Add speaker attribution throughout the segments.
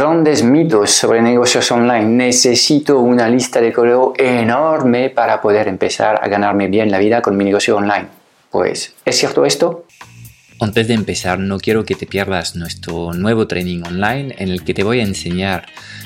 Speaker 1: grandes mitos sobre negocios online. Necesito una lista de correo enorme para poder empezar a ganarme bien la vida con mi negocio online. Pues, ¿es cierto esto?
Speaker 2: Antes de empezar, no quiero que te pierdas nuestro nuevo training online en el que te voy a enseñar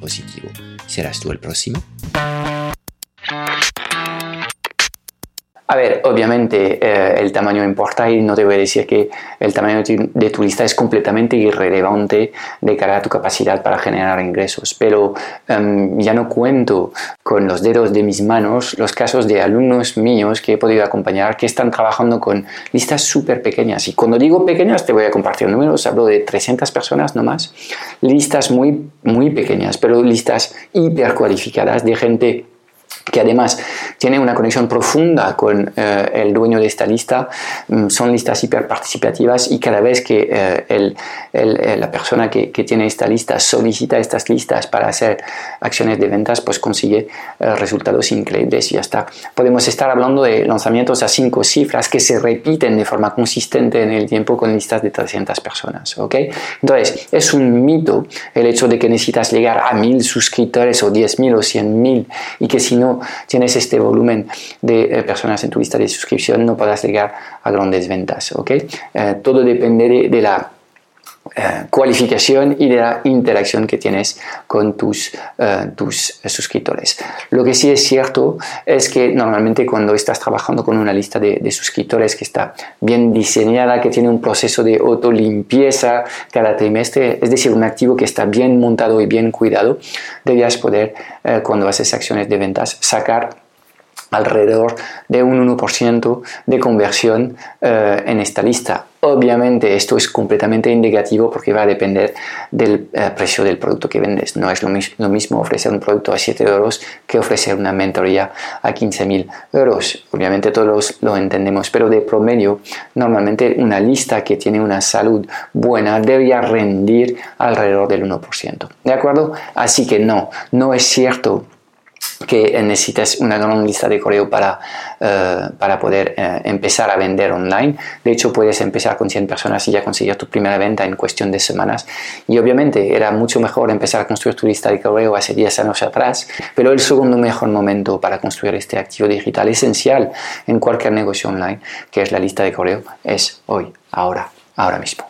Speaker 2: positivo. ¿Serás tú el próximo?
Speaker 1: A ver, obviamente eh, el tamaño importa y no te voy a decir que el tamaño de tu lista es completamente irrelevante de cara a tu capacidad para generar ingresos, pero em, ya no cuento con los dedos de mis manos los casos de alumnos míos que he podido acompañar que están trabajando con listas súper pequeñas. Y cuando digo pequeñas te voy a compartir números, hablo de 300 personas no más, listas muy, muy pequeñas, pero listas hiper cualificadas de gente que además tiene una conexión profunda con eh, el dueño de esta lista, mm, son listas hiperparticipativas y cada vez que eh, el, eh, la persona que, que, tiene esta lista solicita estas listas para hacer acciones de ventas, pues consigue resultados increíbles y ya está. Podemos estar hablando de lanzamientos a cinco cifras que se repiten de forma consistente en el tiempo con listas de 300 personas. ¿ok? Entonces, es un mito el hecho de que necesitas llegar a mil suscriptores o 10.000 o 100.000 y que si no tienes este volumen de eh, personas en tu lista de suscripción, no podrás llegar a grandes ventas. ¿okay? Eh, todo depende de, la eh, cualificación y de la interacción que tienes con tus, tus suscriptores. Lo que sí es cierto es que normalmente cuando estás trabajando con una lista de, suscriptores que está bien diseñada, que tiene un proceso de autolimpieza cada trimestre, es decir, un activo que está bien montado y bien cuidado, debías poder, cuando haces acciones de ventas, sacar alrededor de un 1% de conversión eh, en esta lista. Obviamente esto es completamente indicativo porque va a depender del eh, precio del producto que vendes. No es lo, mismo ofrecer un producto a 7 euros que ofrecer una mentoría a 15.000 euros. Obviamente todos lo entendemos, pero de promedio normalmente una lista que tiene una salud buena debería rendir alrededor del 1%. ¿De acuerdo? Así que no, no es cierto que necesitas una gran lista de correo para, eh, para poder eh, empezar a vender online. De hecho, puedes empezar con 100 personas y ya conseguir tu primera venta en cuestión de semanas. Y obviamente era mucho mejor empezar a construir tu lista de correo hace 10 años atrás, pero el segundo mejor momento para construir este activo digital esencial en cualquier negocio online, que es la lista de correo, es hoy, ahora, ahora mismo.